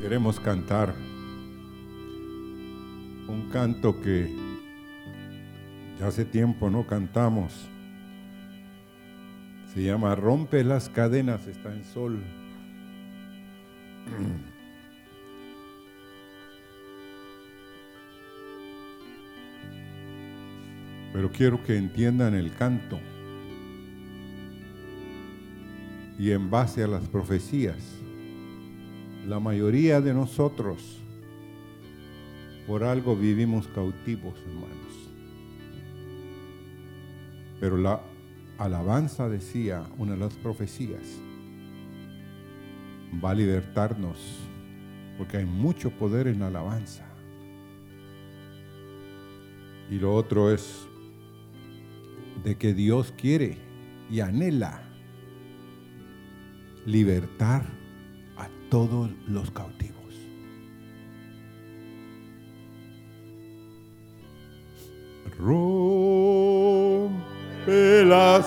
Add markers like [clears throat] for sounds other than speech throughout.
Queremos cantar un canto que ya hace tiempo no cantamos. Se llama Rompe las cadenas, está en sol. [clears throat] Pero quiero que entiendan el canto. Y en base a las profecías, la mayoría de nosotros por algo vivimos cautivos, hermanos. Pero la alabanza decía, una de las profecías, va a libertarnos, porque hay mucho poder en la alabanza. Y lo otro es de que Dios quiere y anhela libertar a todos los cautivos. Rompe las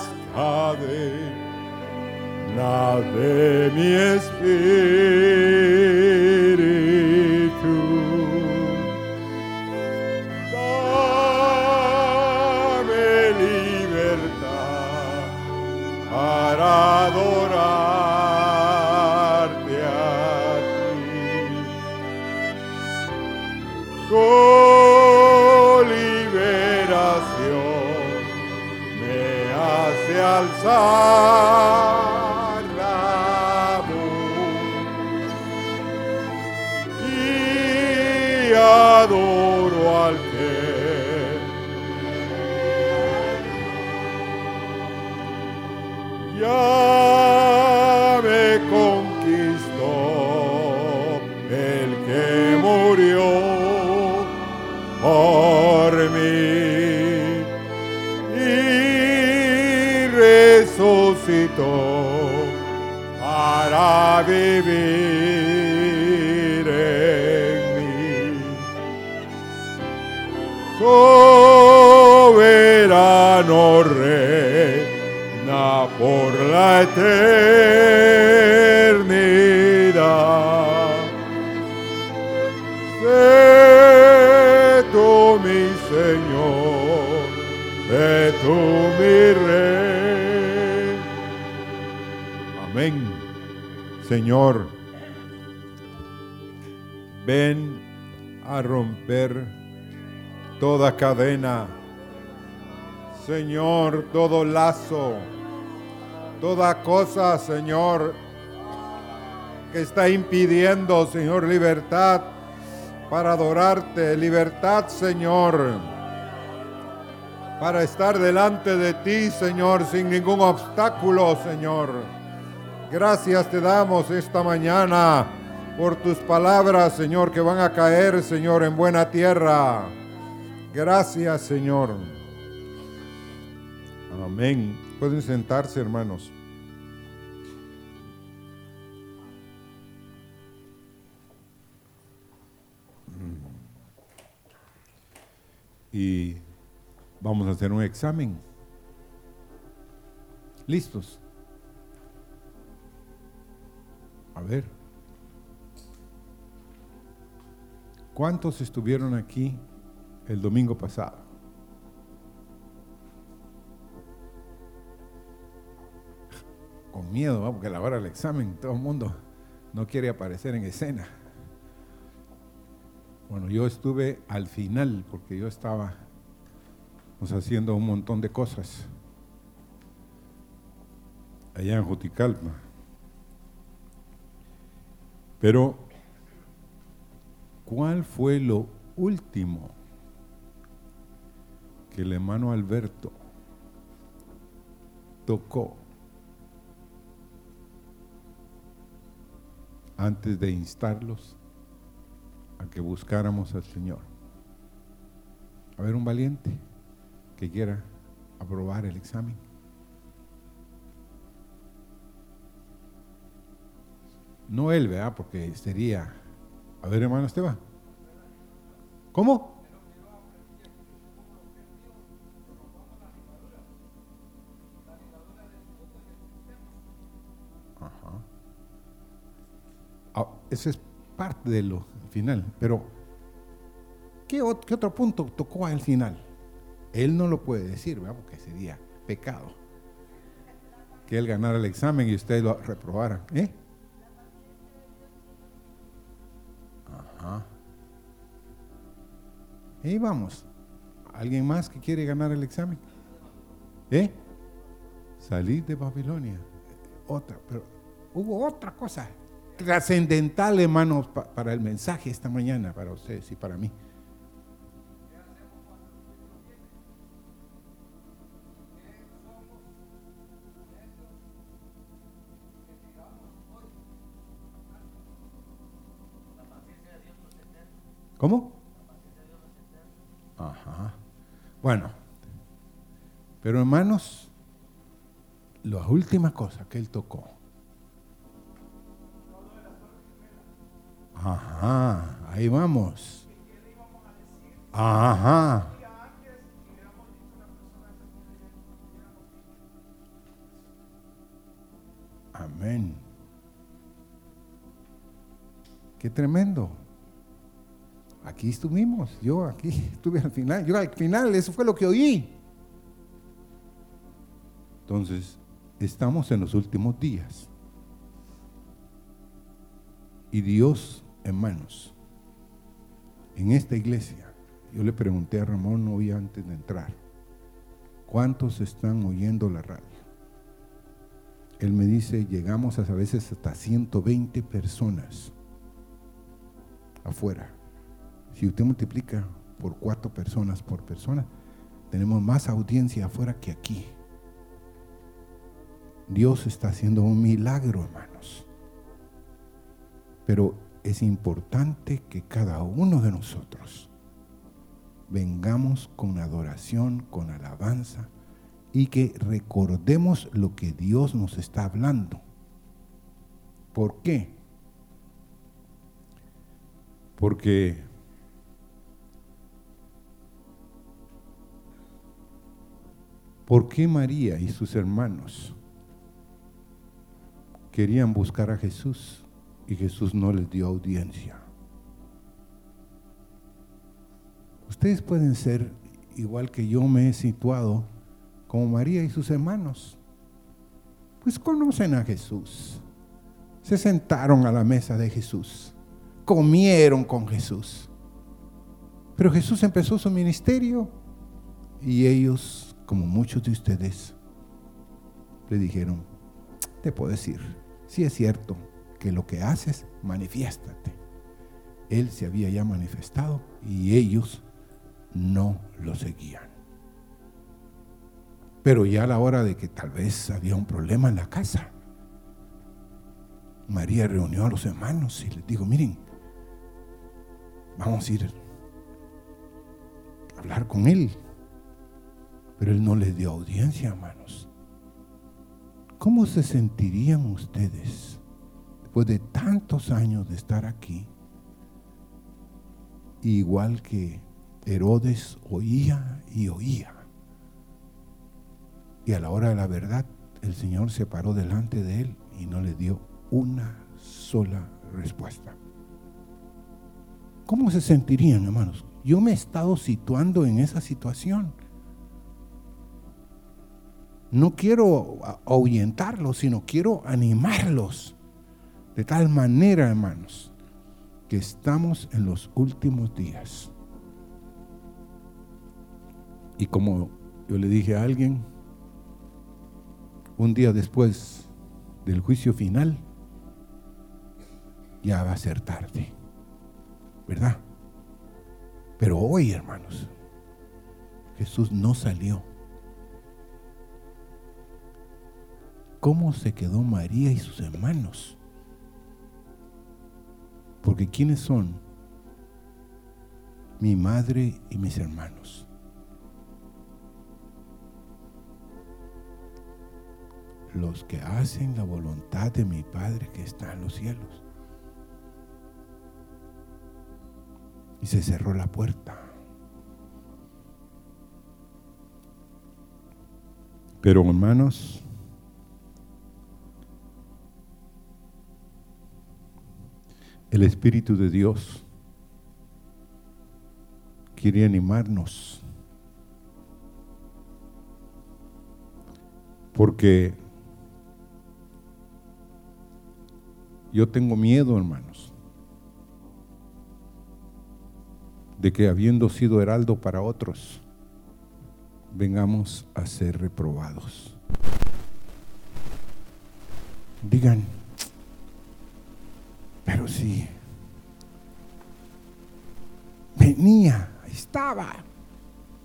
de mi espíritu. Voz y adoro al que para vivir en mí soberano reina por la eternidad. Sé tú mi Señor, sé tú mi Señor, ven a romper toda cadena. Señor, todo lazo, toda cosa, Señor, que está impidiendo, Señor, libertad para adorarte, libertad, Señor, para estar delante de ti, Señor, sin ningún obstáculo, Señor. Gracias te damos esta mañana por tus palabras, Señor, que van a caer, Señor, en buena tierra. Gracias, Señor. Amén. Pueden sentarse, hermanos. Y vamos a hacer un examen. ¿Listos? A ver. ¿Cuántos estuvieron aquí el domingo pasado? Con miedo, ¿va? porque a la hora del examen todo el mundo no quiere aparecer en escena. Bueno, yo estuve al final porque yo estaba pues, haciendo un montón de cosas allá en Juticalpa. Pero, ¿cuál fue lo último que el hermano Alberto tocó antes de instarlos a que buscáramos al Señor? A ver, un valiente que quiera aprobar el examen. No él, ¿verdad? Porque sería... A ver, hermano Esteban. ¿Cómo? Ah, ese es parte de lo final, pero ¿qué, otro punto tocó al final? Él no lo puede decir, ¿verdad? Porque sería pecado. Que él ganara el examen y usted lo reprobara. ¿Eh? Ajá. Vamos. ¿Alguien más que quiere ganar el examen? ¿Eh? Salir de Babilonia. Otra, pero hubo otra cosa trascendental, hermanos, para el mensaje esta mañana, para ustedes y para mí. ¿Cómo? Ajá. Bueno, pero hermanos, la última cosa que él tocó. Ajá, ahí vamos. Ajá. Amén. Qué tremendo. Aquí estuvimos, yo aquí [laughs] estuve al final, yo al final, eso fue lo que oí. Entonces, estamos en los últimos días. Y Dios, hermanos, en esta iglesia, yo le pregunté a Ramón hoy antes de entrar, ¿cuántos están oyendo la radio? Él me dice, llegamos a veces hasta 120 personas afuera si usted multiplica por cuatro personas por persona, tenemos más audiencia afuera que aquí. Dios está haciendo un milagro, hermanos. Pero es importante que cada uno de nosotros vengamos con adoración, con alabanza y que recordemos lo que Dios nos está hablando. ¿Por qué? Porque ¿Por qué María y sus hermanos querían buscar a Jesús y Jesús no les dio audiencia? Ustedes pueden ser igual que yo me he situado como María y sus hermanos. Pues conocen a Jesús. Se sentaron a la mesa de Jesús. Comieron con Jesús. Pero Jesús empezó su ministerio y ellos como muchos de ustedes le dijeron, te puedo decir, si es cierto que lo que haces, manifiéstate. Él se había ya manifestado y ellos no lo seguían. Pero ya a la hora de que tal vez había un problema en la casa, María reunió a los hermanos y les dijo, miren, vamos a ir a hablar con él. Pero él no les dio audiencia, hermanos. ¿Cómo se sentirían ustedes después de tantos años de estar aquí? Igual que Herodes oía y oía. Y a la hora de la verdad, el Señor se paró delante de él y no le dio una sola respuesta. ¿Cómo se sentirían, hermanos? Yo me he estado situando en esa situación. No quiero ahuyentarlos, sino quiero animarlos. De tal manera, hermanos, que estamos en los últimos días. Y como yo le dije a alguien, un día después del juicio final, ya va a ser tarde. ¿Verdad? Pero hoy, hermanos, Jesús no salió cómo se quedó María y sus hermanos. Porque ¿quiénes son? Mi madre y mis hermanos. Los que hacen la voluntad de mi Padre que está en los cielos. Y se cerró la puerta. Pero hermanos, el Espíritu de Dios quiere animarnos. Porque yo tengo miedo, hermanos, de que habiendo sido heraldo para otros, vengamos a ser reprobados. Digan, pero sí, venía, estaba,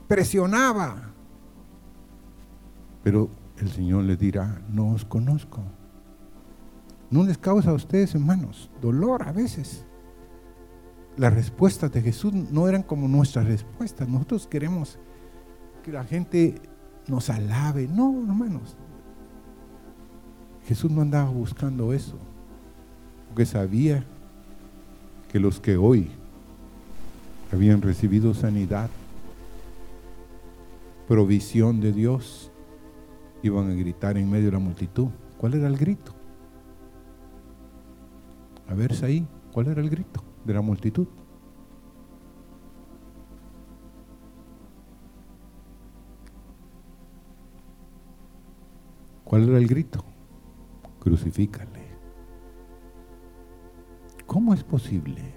presionaba. Pero el Señor le dirá, no os conozco. No les causa a ustedes, hermanos, dolor a veces. Las respuestas de Jesús no eran como nuestras respuestas. Nosotros queremos que la gente nos alabe. No, hermanos. Jesús no andaba buscando eso. Porque sabía que los que hoy habían recibido sanidad, provisión de Dios, iban a gritar en medio de la multitud. ¿Cuál era el grito? A ver, ahí, ¿cuál era el grito de la multitud? ¿Cuál era el grito? Crucifícale. ¿Cómo es posible?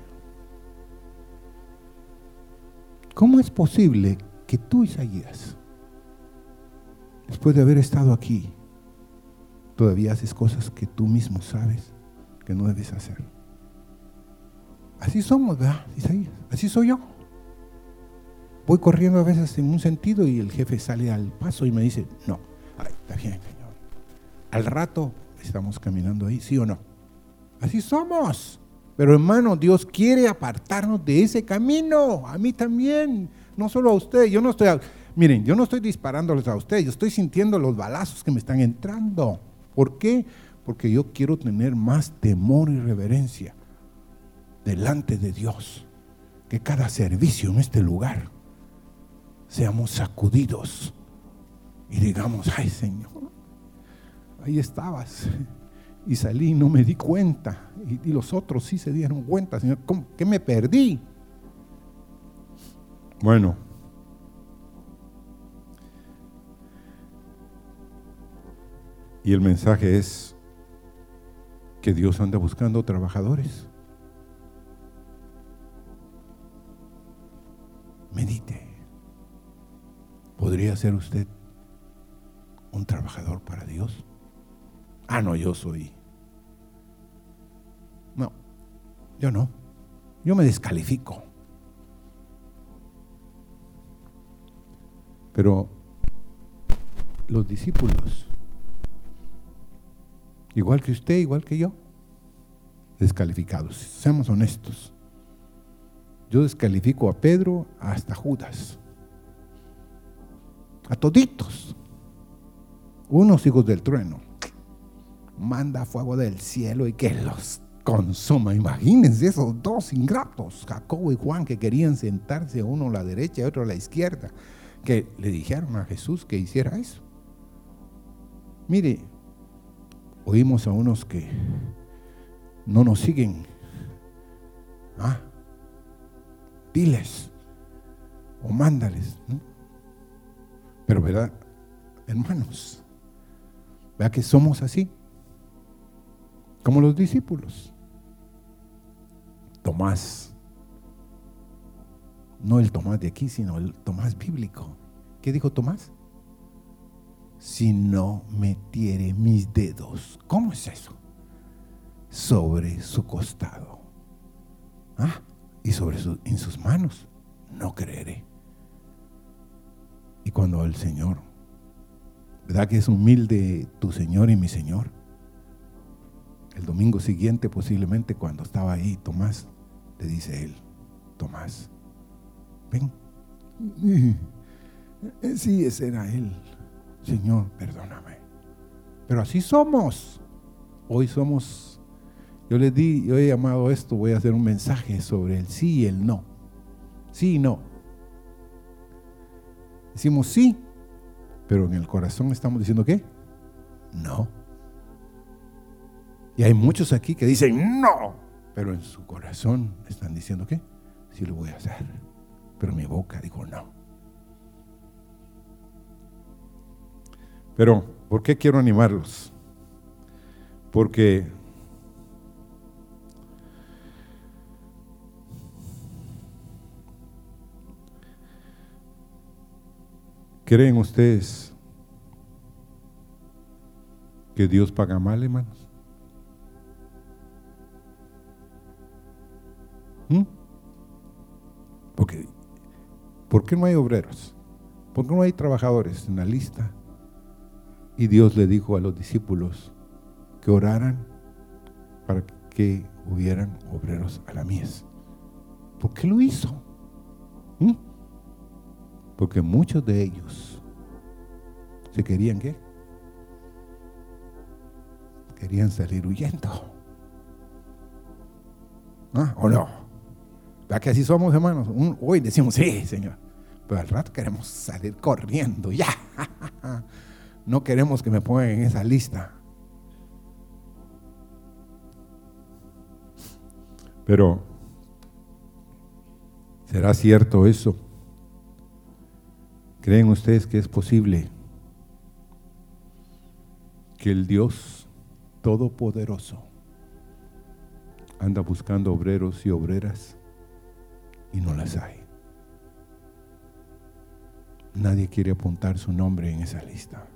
¿Cómo es posible que tú, Isaías, después de haber estado aquí, todavía haces cosas que tú mismo sabes que no debes hacer? Así somos, ¿verdad, Isaías? Así soy yo. Voy corriendo a veces en un sentido y el jefe sale al paso y me dice, no, ay, está bien, al rato estamos caminando ahí, ¿sí o no? Así somos. Pero hermano, Dios quiere apartarnos de ese camino. A mí también. No solo a usted. Yo no estoy, miren, yo no estoy disparándoles a ustedes. Yo estoy sintiendo los balazos que me están entrando. ¿Por qué? Porque yo quiero tener más temor y reverencia delante de Dios. Que cada servicio en este lugar seamos sacudidos y digamos, ay Señor, ahí estabas. Y salí y no me di cuenta. Y, los otros sí se dieron cuenta, Señor, ¿qué me perdí? Bueno. Y el mensaje es que Dios anda buscando trabajadores. Medite. ¿Podría ser usted un trabajador para Dios? Ah, no, yo soy. No, yo no. Yo me descalifico. Pero los discípulos, igual que usted, igual que yo, descalificados. Seamos honestos. Yo descalifico a Pedro hasta Judas. A toditos. Unos hijos del trueno manda fuego del cielo y que los consuma. Imagínense esos dos ingratos, Jacobo y Juan, que querían sentarse uno a la derecha y otro a la izquierda, que le dijeron a Jesús que hiciera eso. Mire, oímos a unos que no nos siguen. ¿Ah? Diles o mándales. Pero, ¿verdad? Hermanos, ¿verdad que somos así? Como los discípulos. Tomás, no el Tomás de aquí, sino el Tomás bíblico. ¿Qué dijo Tomás? Si no metiere mis dedos, ¿cómo es eso? Sobre su costado. Ah, y sobre en sus manos, no creeré. Y cuando el Señor, ¿verdad que es humilde tu Señor y mi Señor? El domingo siguiente, posiblemente cuando estaba ahí, Tomás, le dice él, Tomás, ven. [laughs] Sí, ese era él. Señor, perdóname. Pero así somos. Hoy somos, yo les di, yo he llamado esto, voy a hacer un mensaje sobre el sí y el no. Sí y no. Decimos sí, pero en el corazón estamos diciendo qué? No. Y hay muchos aquí que dicen no, pero en su corazón están diciendo qué? Sí lo voy a hacer. Pero mi boca dijo no. Pero, ¿por qué quiero animarlos? Porque ¿Creen ustedes que Dios paga mal, hermanos? ¿Mm? Porque, ¿Por qué no hay obreros? ¿Por qué no hay trabajadores en la lista? Y Dios le dijo a los discípulos que oraran para que hubieran obreros a la mies. ¿Por qué lo hizo? ¿Mm? Porque muchos de ellos se querían qué? Querían salir huyendo. ¿Ah? ¿O no? ¿Verdad que así somos, hermanos? hoy decimos, sí, Señor. Pero al rato queremos salir corriendo, ya. [laughs] No queremos que me pongan en esa lista. Pero, ¿será cierto eso? ¿Creen ustedes que es posible que el Dios Todopoderoso anda buscando obreros y obreras y no las hay? Nadie quiere apuntar su nombre en esa lista.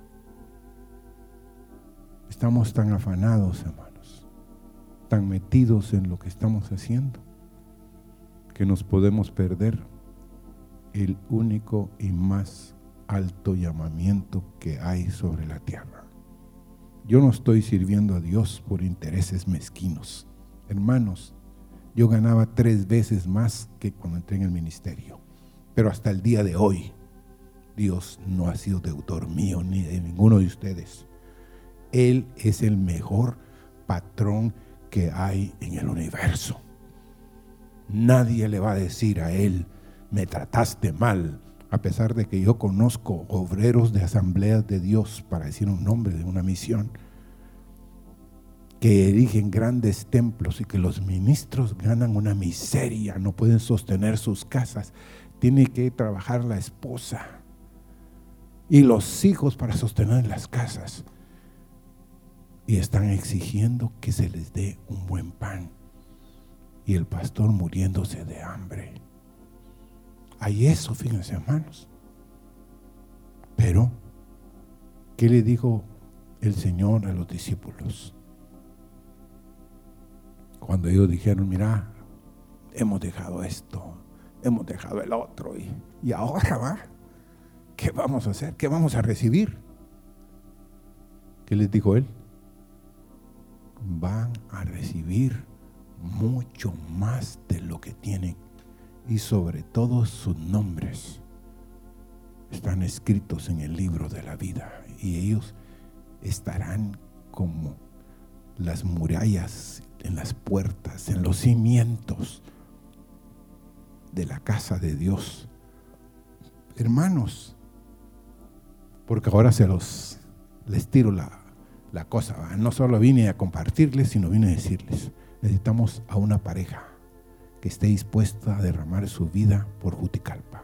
Estamos tan afanados, hermanos, tan metidos en lo que estamos haciendo, que nos podemos perder el único y más alto llamamiento que hay sobre la tierra. Yo no estoy sirviendo a Dios por intereses mezquinos. Hermanos, yo ganaba tres veces más que cuando entré en el ministerio. Pero hasta el día de hoy, Dios no ha sido deudor mío ni de ninguno de ustedes. Él es el mejor patrón que hay en el universo. Nadie le va a decir a Él, me trataste mal, a pesar de que yo conozco obreros de asambleas de Dios, para decir un nombre de una misión, que erigen grandes templos y que los ministros ganan una miseria, no pueden sostener sus casas, tiene que trabajar la esposa y los hijos para sostener las casas. Y están exigiendo que se les dé un buen pan. Y el pastor muriéndose de hambre. Hay eso, fíjense hermanos. Pero, ¿qué le dijo el Señor a los discípulos? Cuando ellos dijeron, mira, hemos dejado esto, hemos dejado el otro, y, y ahora va, ¿qué vamos a hacer? ¿Qué vamos a recibir? ¿Qué les dijo él? Van a recibir mucho más de lo que tienen y sobre todos sus nombres están escritos en el libro de la vida y ellos estarán como las murallas en las puertas, en los cimientos de la casa de Dios. Hermanos, porque ahora se los les tiro la, la cosa. No solo vine a compartirles, sino vine a decirles, necesitamos a una pareja que esté dispuesta a derramar su vida por Juticalpa.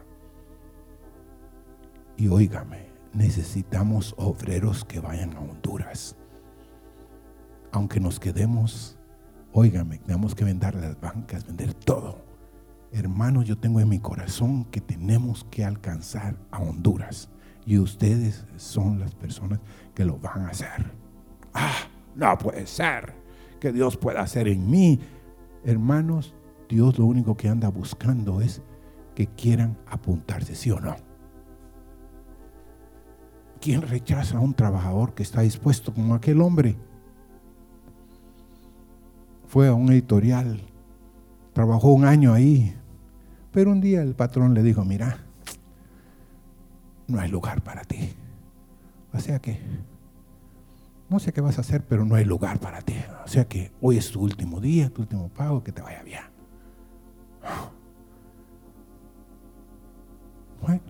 Y óigame, necesitamos obreros que vayan a Honduras. Aunque nos quedemos, óigame, tenemos que vender las bancas, vender todo. Hermanos, yo tengo en mi corazón que tenemos que alcanzar a Honduras. Y ustedes son las personas que lo van a hacer. Ah, no puede ser que Dios pueda hacer en mí. Hermanos, Dios lo único que anda buscando es que quieran apuntarse, ¿sí o no? ¿Quién rechaza a un trabajador que está dispuesto como aquel hombre? fue a un editorial, trabajó un año ahí, pero un día el patrón le dijo, mira, no hay lugar para ti. O sea que, no sé qué vas a hacer, pero no hay lugar para ti. O sea que hoy es tu último día, tu último pago, que te vaya bien. Bueno,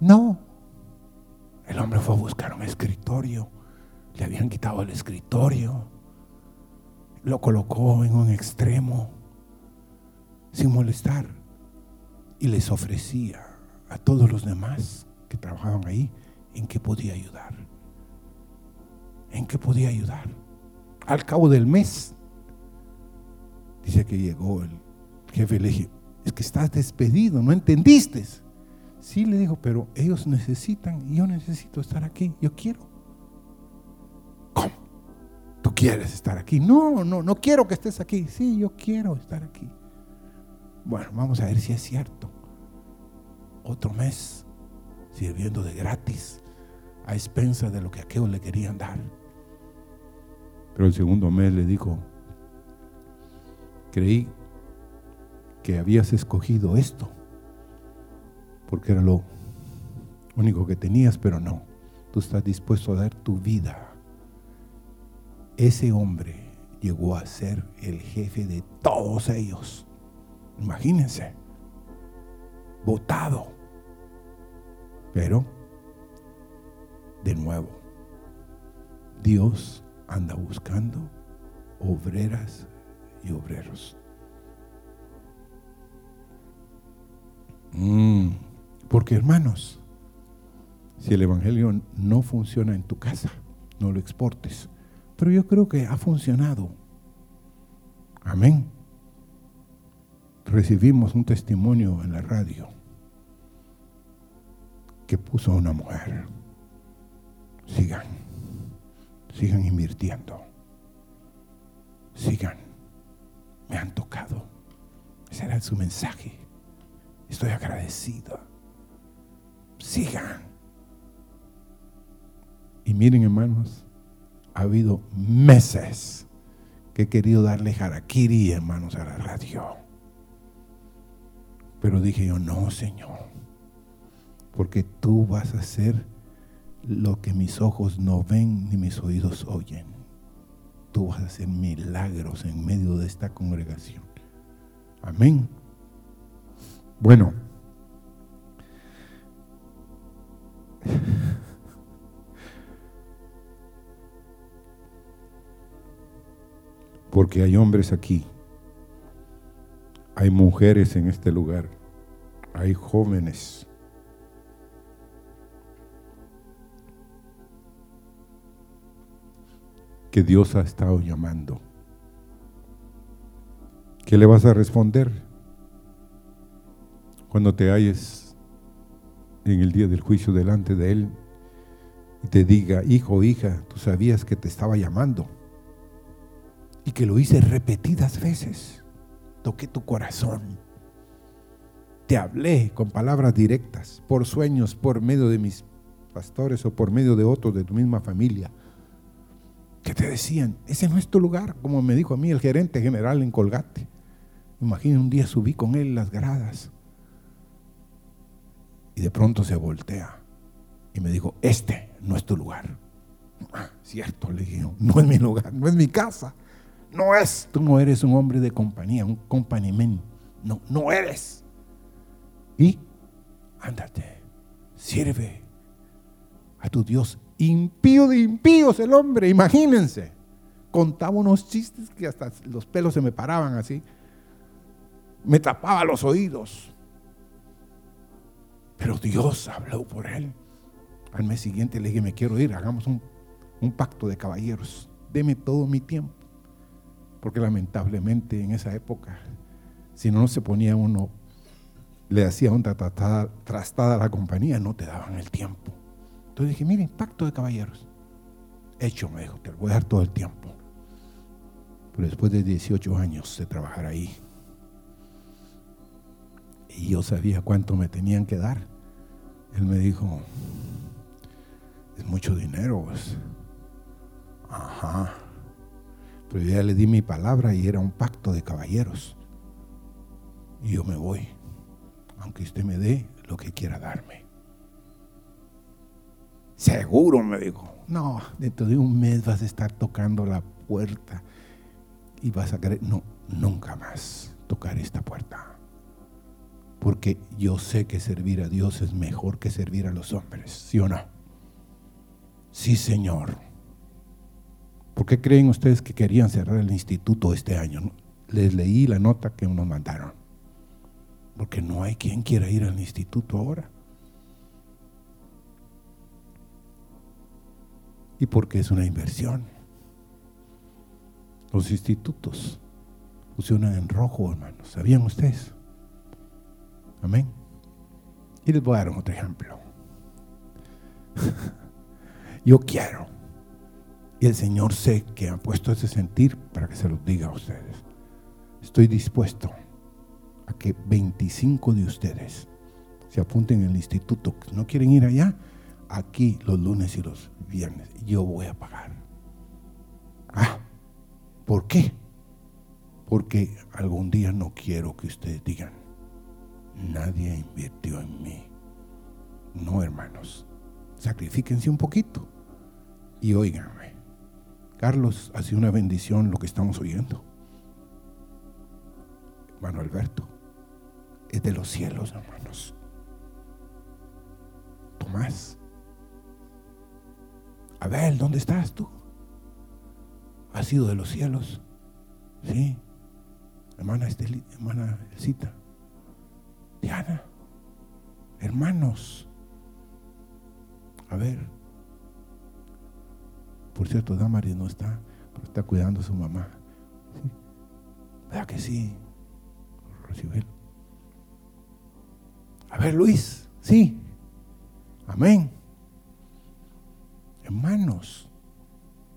no. El hombre fue a buscar un escritorio. Le habían quitado el escritorio. Lo colocó en un extremo sin molestar. Y les ofrecía a todos los demás que trabajaban ahí en qué podía ayudar. En qué podía ayudar. Al cabo del mes, dice que llegó el jefe y le dije, es que estás despedido, no entendiste. Sí, le dijo, pero ellos necesitan y yo necesito estar aquí, yo quiero. ¿Tú quieres estar aquí? No, no, no quiero que estés aquí. Sí, yo quiero estar aquí. Bueno, vamos a ver si es cierto. Otro mes sirviendo de gratis a expensa de lo que aquellos le querían dar. Pero el segundo mes le dijo, creí que habías escogido esto, porque era lo único que tenías, pero no, tú estás dispuesto a dar tu vida. Ese hombre llegó a ser el jefe de todos ellos. Imagínense, votado. Pero, de nuevo, Dios anda buscando obreras y obreros. Mm, porque hermanos, si el Evangelio no funciona en tu casa, no lo exportes. Pero yo creo que ha funcionado. Amén. Recibimos un testimonio en la radio que puso a una mujer. Sigan, sigan invirtiendo. Sigan. Me han tocado. Ese era su mensaje. Estoy agradecido. Sigan. Y miren, hermanos, ha habido meses que he querido darle harakiri, hermanos, a la radio. Pero dije yo, no, Señor, porque tú vas a hacer lo que mis ojos no ven ni mis oídos oyen. Tú vas a hacer milagros en medio de esta congregación. Amén. Bueno, porque hay hombres aquí, hay mujeres en este lugar, hay jóvenes. que Dios ha estado llamando. ¿Qué le vas a responder? cuando te halles en el día del juicio delante de Él y te diga, hijo, hija, tú sabías que te estaba llamando y que lo hice repetidas veces. Toqué tu corazón. Te hablé con palabras directas, por sueños, por medio de mis pastores o por medio de otros de tu misma familia, que te decían, ese no es tu lugar, como me dijo a mí el gerente general en Colgate. Imagina un día subí con él las gradas y de pronto se voltea y me dijo, este no es tu lugar. Ah, cierto, le dije, no es mi lugar, no es mi casa. No es, tú no eres un hombre de compañía, un companimen. No, no eres. Y ándate, sirve a tu Dios. Impío de impíos el hombre, imagínense. Contaba unos chistes que hasta los pelos se me paraban así. Me tapaba los oídos. Pero Dios habló por él. Al mes siguiente le dije, me quiero ir, hagamos un, pacto de caballeros. Deme todo mi tiempo. Porque lamentablemente en esa época, si no se ponía uno, le hacía una trastada, a la compañía, no te daban el tiempo. Entonces dije, miren, pacto de caballeros. Hecho, me dijo, te voy a dar todo el tiempo. Pero después de 18 años de trabajar ahí, y yo sabía cuánto me tenían que dar. Él me dijo, es mucho dinero. Pues". Ajá. Pero yo ya le di mi palabra y era un pacto de caballeros. Y yo me voy, aunque usted me dé lo que quiera darme. Seguro, me dijo. No, dentro de un mes vas a estar tocando la puerta y vas a querer, no, nunca más tocar esta puerta porque yo sé que servir a Dios es mejor que servir a los hombres, ¿sí o no? Sí, Señor. ¿Por qué creen ustedes que querían cerrar el instituto este año? Les leí la nota que nos mandaron. Porque no hay quien quiera ir al instituto ahora. Y porque es una inversión. Los institutos funcionan en rojo, hermanos. ¿Sabían ustedes? Amén. Y les voy a dar otro ejemplo. [laughs] Yo quiero. El Señor sé que ha puesto ese sentir para que se los diga a ustedes. Estoy dispuesto a que 25 de ustedes se apunten en el instituto. ¿No quieren ir allá? Aquí los lunes y los viernes. Yo voy a pagar. Ah, ¿por qué? Porque algún día no quiero que ustedes digan, nadie invirtió en mí. No, hermanos. Sacrifíquense un poquito. Y óiganme, Carlos, ha sido una bendición lo que estamos oyendo. Hermano Alberto, es de los cielos, hermanos. Tomás, Abel, ¿dónde estás tú? Ha sido de los cielos. Sí. Hermana Estelita, hermana Elcita. Diana. Hermanos. A ver, por cierto, Damaris no está, pero está cuidando a su mamá. ¿Verdad que sí? A ver, Luis, sí. Amén. Hermanos,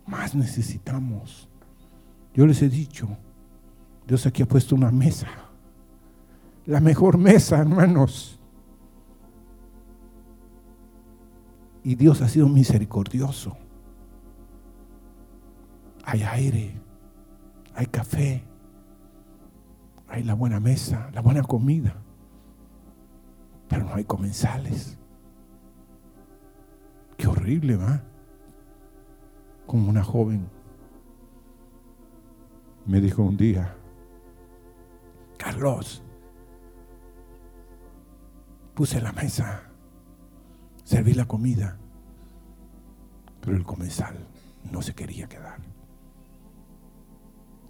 más necesitamos. Yo les he dicho, Dios aquí ha puesto una mesa. La mejor mesa, hermanos. Y Dios ha sido misericordioso hay aire, hay café, hay la buena mesa, la buena comida, pero no hay comensales. Qué horrible, ¿va? Como una joven me dijo un día, Carlos, puse la mesa, serví la comida, pero el comensal no se quería quedar.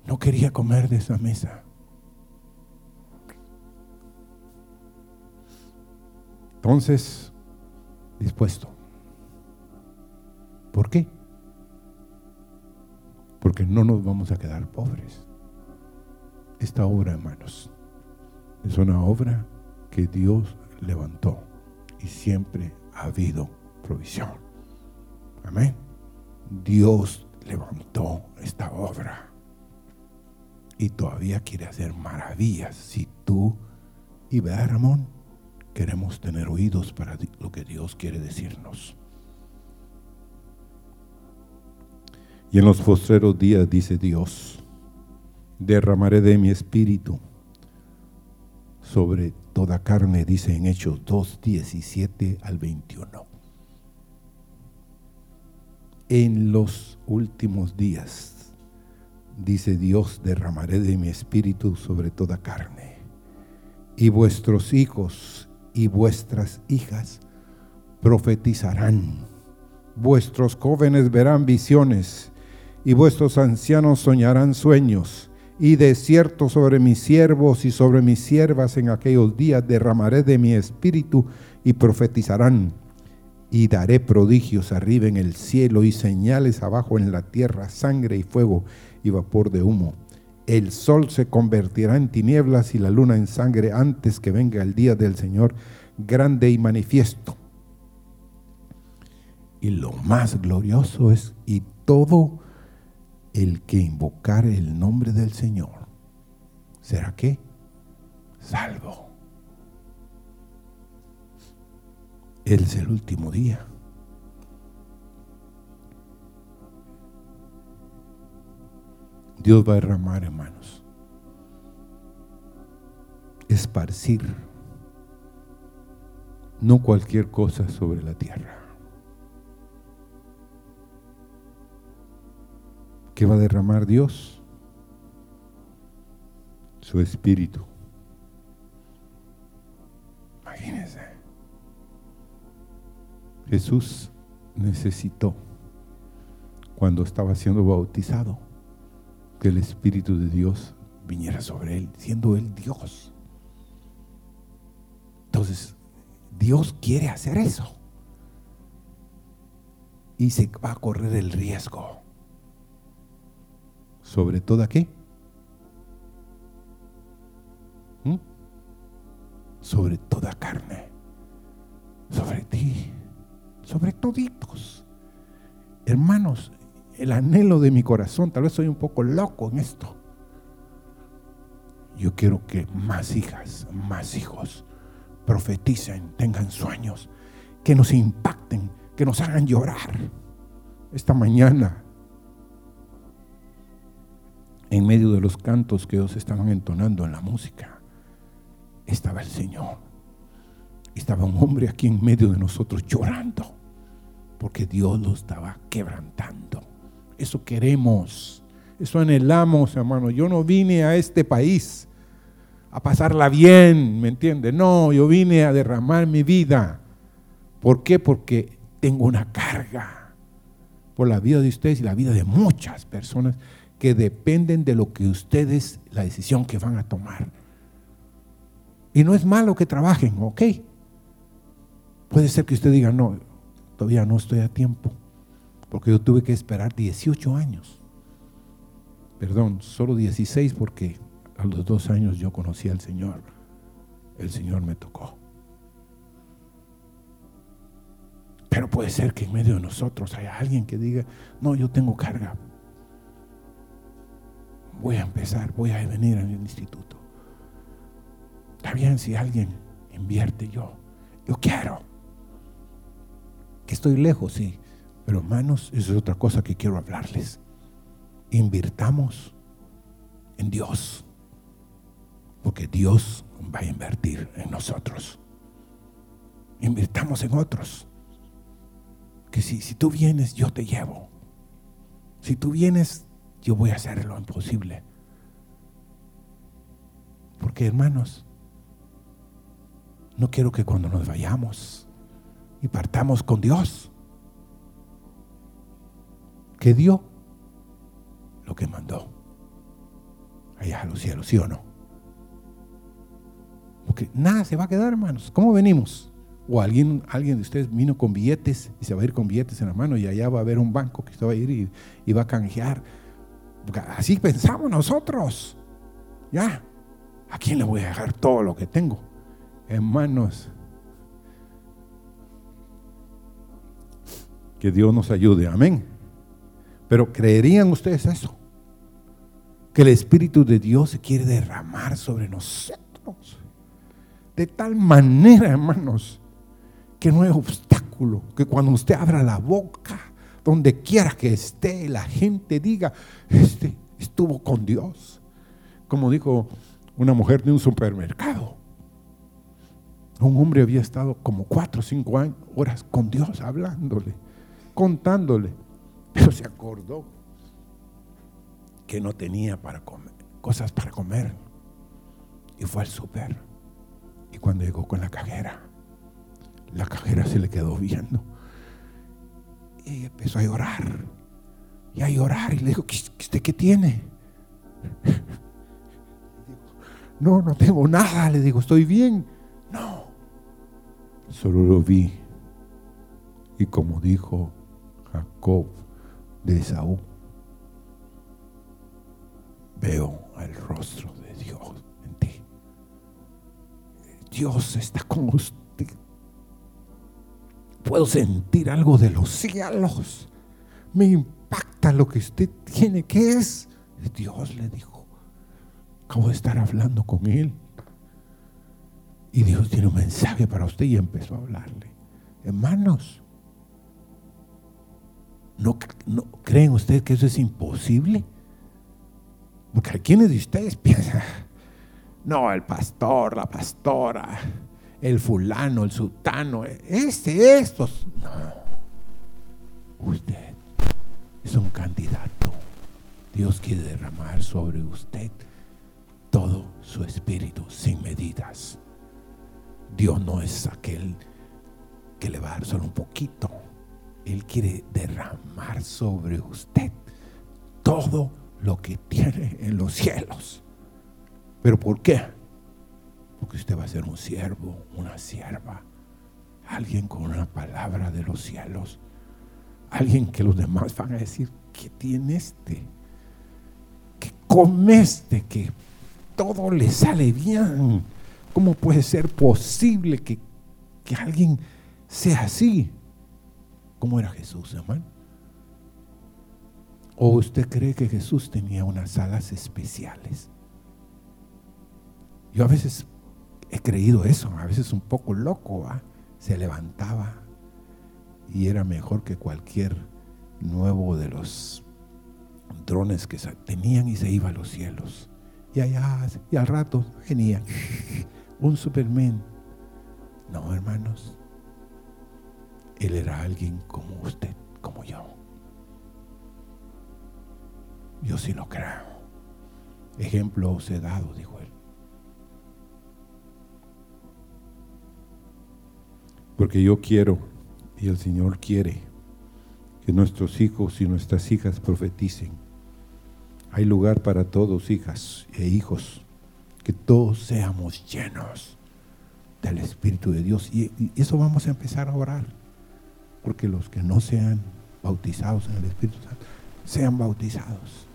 No quería comer de esa mesa. Entonces, dispuesto. ¿Por qué? Porque no nos vamos a quedar pobres. Esta obra, hermanos, es una obra que Dios levantó y siempre ha habido provisión. Amén. Dios levantó esta obra y todavía quiere hacer maravillas. Si tú y vea Ramón, queremos tener oídos para lo que Dios quiere decirnos. Y en los postreros días, dice Dios, derramaré de mi espíritu sobre toda carne, dice en Hechos 2, 17 al 21. En los últimos días dice Dios, derramaré de mi espíritu sobre toda carne. Y vuestros hijos y vuestras hijas profetizarán. Vuestros jóvenes verán visiones y vuestros ancianos soñarán sueños. Y de cierto sobre mis siervos y sobre mis siervas en aquellos días derramaré de mi espíritu y profetizarán. Y daré prodigios arriba en el cielo y señales abajo en la tierra, sangre y fuego y vapor de humo. El sol se convertirá en tinieblas y la luna en sangre antes que venga el día del Señor grande y manifiesto. Y lo más glorioso es, y todo el que invocare el nombre del Señor, ¿será qué? Salvo. Es el último día. Dios va a derramar, hermanos. Esparcir. No cualquier cosa sobre la tierra. ¿Qué va a derramar Dios? Su espíritu. Imagínense. Jesús necesitó cuando estaba siendo bautizado, que el Espíritu de Dios viniera sobre él, siendo él Dios. Entonces, Dios quiere hacer eso. Y se va a correr el riesgo. ¿Sobre toda qué? ¿Mm? Sobre toda carne. Sobre ti. Sobre toditos. Hermanos, el anhelo de mi corazón, tal vez soy un poco loco en esto. Yo quiero que más hijas, más hijos profeticen, tengan sueños, que nos impacten, que nos hagan llorar. Esta mañana, en medio de los cantos que ellos estaban entonando en la música, estaba el Señor. Estaba un hombre aquí en medio de nosotros llorando, porque Dios lo estaba quebrantando. Eso queremos, eso anhelamos, hermano. Yo no vine a este país a pasarla bien, ¿me entiende? No, yo vine a derramar mi vida. ¿Por qué? Porque tengo una carga por la vida de ustedes y la vida de muchas personas que dependen de lo que ustedes, la decisión que van a tomar. Y no es malo que trabajen, ¿ok? Puede ser que usted diga, no, todavía no estoy a tiempo porque yo tuve que esperar 18 años. Perdón, solo 16 porque a los dos años yo conocí al Señor. El Señor me tocó. Pero puede ser que en medio de nosotros haya alguien que diga, no, yo tengo carga. Voy a empezar, voy a venir al instituto. Está bien si alguien invierte yo. Yo quiero. Que estoy lejos, sí. Pero hermanos, eso es otra cosa que quiero hablarles. Invirtamos en Dios. Porque Dios va a invertir en nosotros. Invirtamos en otros. Que si, si tú vienes, yo te llevo. Si tú vienes, yo voy a hacer lo imposible. Porque hermanos, no quiero que cuando nos vayamos y partamos con Dios, que dio lo que mandó allá a los cielos, ¿sí o no? Porque nada se va a quedar, hermanos. ¿Cómo venimos? O alguien, alguien de ustedes vino con billetes y se va a ir con billetes en la mano y allá va a haber un banco que se va a ir y, va a canjear. así pensamos nosotros. Ya, ¿a quién le voy a dejar todo lo que tengo? Hermanos, que Dios nos ayude. Amén. Pero ¿creerían ustedes eso? Que el Espíritu de Dios se quiere derramar sobre nosotros. De tal manera, hermanos, que no hay obstáculo, que cuando usted abra la boca, donde quiera que esté, la gente diga, este estuvo con Dios. Como dijo una mujer de un supermercado. Un hombre había estado como cuatro o cinco horas con Dios hablándole, contándole. [laughs] Pero se acordó que no tenía para comer, cosas para comer. Y fue al súper. Y cuando llegó con la cajera, la cajera se le quedó viendo. Y empezó a llorar. Y a llorar. Y le dijo, ¿usted qué tiene? [laughs] No, no tengo nada. Le digo, estoy bien. No. Solo lo vi. Y como dijo Jacob, de Esaú, veo el rostro de Dios en ti. Dios está con usted. Puedo sentir algo de los cielos. Me impacta lo que usted tiene. ¿Qué es? Dios le dijo. Acabo de estar hablando con él. Y Dios tiene un mensaje para usted y empezó a hablarle. Hermanos, ¿No, creen ustedes que eso es imposible? Porque quienes de ustedes [laughs] piensan, no, el pastor, la pastora, el fulano, el sultano, este, estos. No. Usted es un candidato. Dios quiere derramar sobre usted todo su espíritu sin medidas. Dios no es aquel que le va a dar solo un poquito Él quiere derramar sobre usted todo lo que tiene en los cielos. ¿Pero por qué? Porque usted va a ser un siervo, una sierva, alguien con una palabra de los cielos, alguien que los demás van a decir, ¿qué tiene este? ¿Qué come este? Que todo le sale bien. ¿Cómo puede ser posible que, que alguien sea así? ¿Cómo era Jesús, hermano? ¿O usted cree que Jesús tenía unas alas especiales? Yo a veces he creído eso, a veces un poco loco, se levantaba y era mejor que cualquier nuevo de los drones que tenían y se iba a los cielos. Y allá, y al rato venía [laughs] un Superman. No, hermanos, él era alguien como usted, como yo. Yo sí lo creo. Ejemplo os he dado, dijo él. Porque yo quiero y el Señor quiere que nuestros hijos y nuestras hijas profeticen. Hay lugar para todos, hijas e hijos, que todos seamos llenos del Espíritu de Dios. Y, eso vamos a empezar a orar, porque los que no sean bautizados en el Espíritu Santo, sean bautizados.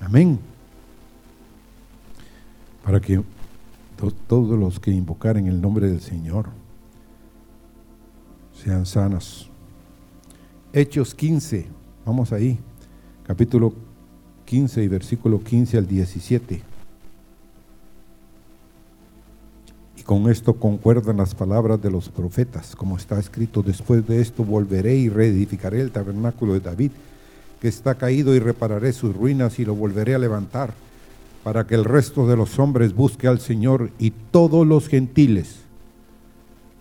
Amén. Para que todos los que invocaren el nombre del Señor sean sanas. Hechos 15, vamos ahí, capítulo 15 y versículo 15 al 17. Y con esto concuerdan las palabras de los profetas, como está escrito, después de esto volveré y reedificaré el tabernáculo de David, que está caído y repararé sus ruinas y lo volveré a levantar, para que el resto de los hombres busque al Señor y todos los gentiles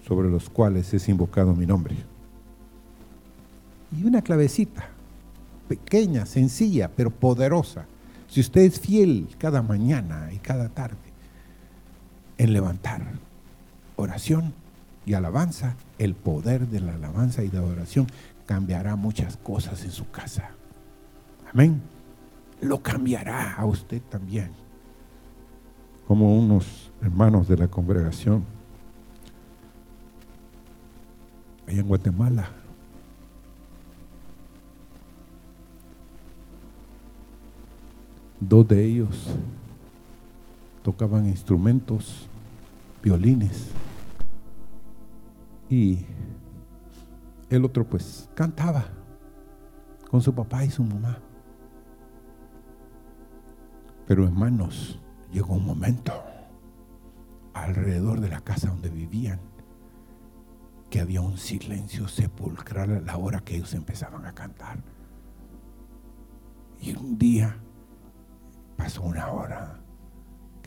sobre los cuales es invocado mi nombre. Y una clavecita, pequeña, sencilla, pero poderosa. Si usted es fiel cada mañana y cada tarde en levantar oración y alabanza, el poder de la alabanza y de la oración cambiará muchas cosas en su casa. Amén. Lo cambiará a usted también. Como unos hermanos de la congregación allá en Guatemala. Dos de ellos tocaban instrumentos, violines, y el otro pues cantaba con su papá y su mamá. Pero hermanos, llegó un momento alrededor de la casa donde vivían que había un silencio sepulcral a la hora que ellos empezaban a cantar. Y un día pasó una hora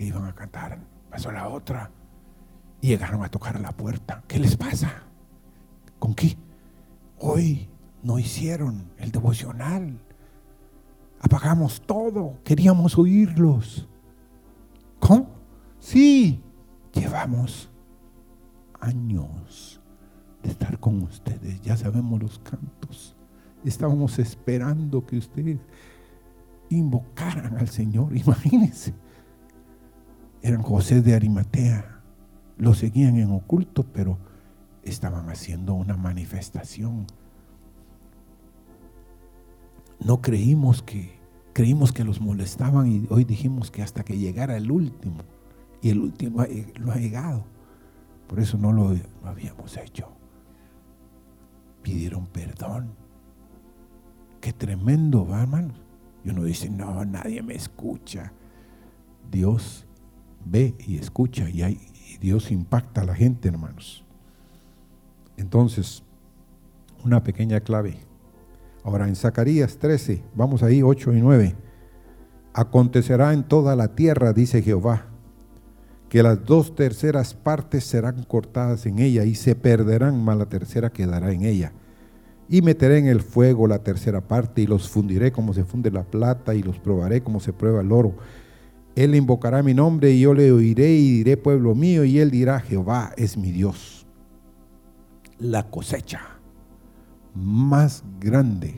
iban a cantar, pasó la otra y llegaron a tocar a la puerta. ¿Qué les pasa? ¿Con qué? Hoy no hicieron el devocional. Apagamos todo, queríamos oírlos. ¿Cómo? Sí, llevamos años de estar con ustedes. Ya sabemos los cantos. Estábamos esperando que ustedes invocaran al Señor. [laughs] Imagínense. Eran José de Arimatea. Lo seguían en oculto, pero estaban haciendo una manifestación. No creímos que, creímos que los molestaban y hoy dijimos que hasta que llegara el último. Y el último lo ha llegado. Por eso no lo habíamos hecho pidieron perdón. Qué tremendo, ¿va, hermanos? Y uno dice, no, nadie me escucha. Dios ve y escucha y, hay, Dios impacta a la gente, hermanos. Entonces, una pequeña clave. Ahora en Zacarías 13, vamos ahí 8 y 9. Acontecerá en toda la tierra, dice Jehová, que las dos terceras partes serán cortadas en ella y se perderán, mas la tercera quedará en ella. Y meteré en el fuego la tercera parte y los fundiré como se funde la plata y los probaré como se prueba el oro. Él invocará mi nombre y yo le oiré y diré pueblo mío y él dirá Jehová es mi Dios. La cosecha más grande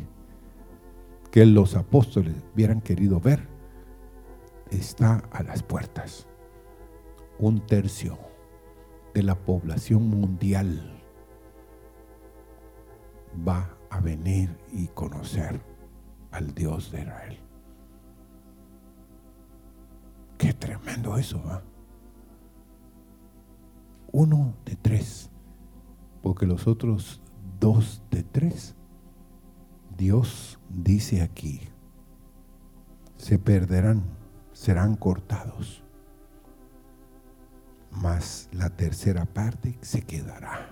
que los apóstoles hubieran querido ver está a las puertas. Un tercio de la población mundial va a venir y conocer al Dios de Israel. Qué tremendo eso, ¿va? Uno de tres, porque los otros dos de tres, Dios dice aquí, se perderán, serán cortados, mas la tercera parte se quedará.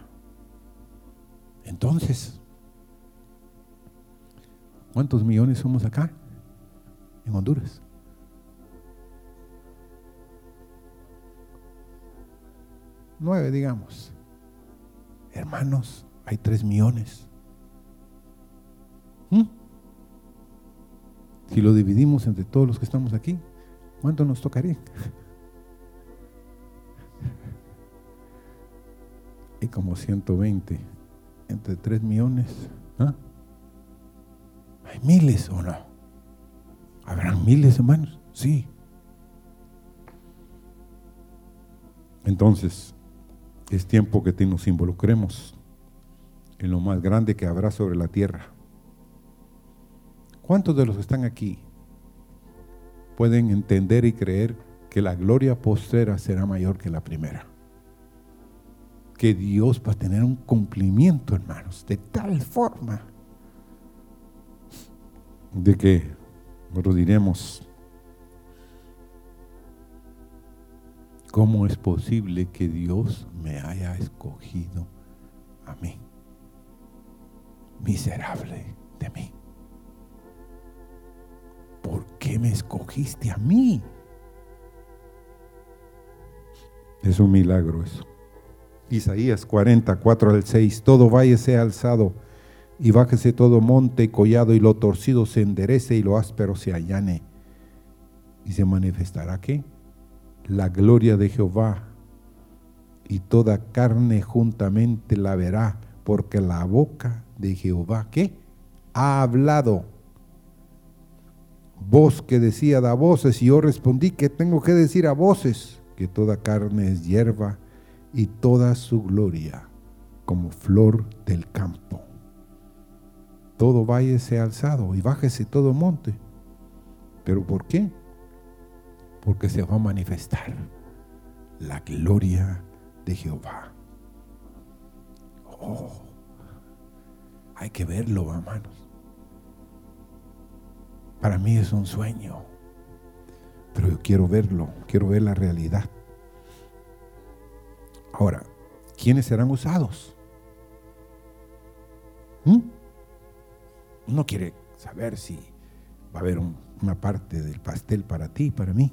Entonces, ¿cuántos millones somos acá en Honduras? Nueve, digamos. Hermanos, hay tres millones. ¿Mm? Si lo dividimos entre todos los que estamos aquí, ¿cuánto nos tocaría? Hay como 120 entre tres millones. ¿ah? ¿Hay miles o no? ¿Habrán miles, hermanos? Sí. Entonces, es tiempo que nos involucremos en lo más grande que habrá sobre la tierra. ¿Cuántos de los que están aquí pueden entender y creer que la gloria postera será mayor que la primera? Que Dios va a tener un cumplimiento, hermanos, de tal forma de que nosotros diremos, ¿Cómo es posible que Dios me haya escogido a mí? Miserable de mí. ¿Por qué me escogiste a mí? Es un milagro eso. Isaías 44 al 6, todo valle sea alzado y bájese todo monte y collado y lo torcido se enderece y lo áspero se allane. Y se manifestará qué? La gloria de Jehová, y toda carne juntamente la verá, porque la boca de Jehová, ¿qué? Ha hablado. Voz que decía da voces, y yo respondí que tengo que decir a voces, que toda carne es hierba, y toda su gloria como flor del campo. Todo valle sea alzado y bájese todo monte. ¿Pero por qué? Porque se va a manifestar la gloria de Jehová. Oh, hay que verlo, hermanos. Para mí es un sueño, pero yo quiero verlo, quiero ver la realidad. Ahora, ¿quiénes serán usados? ¿Mm? Uno quiere saber si va a haber una parte del pastel para ti para mí.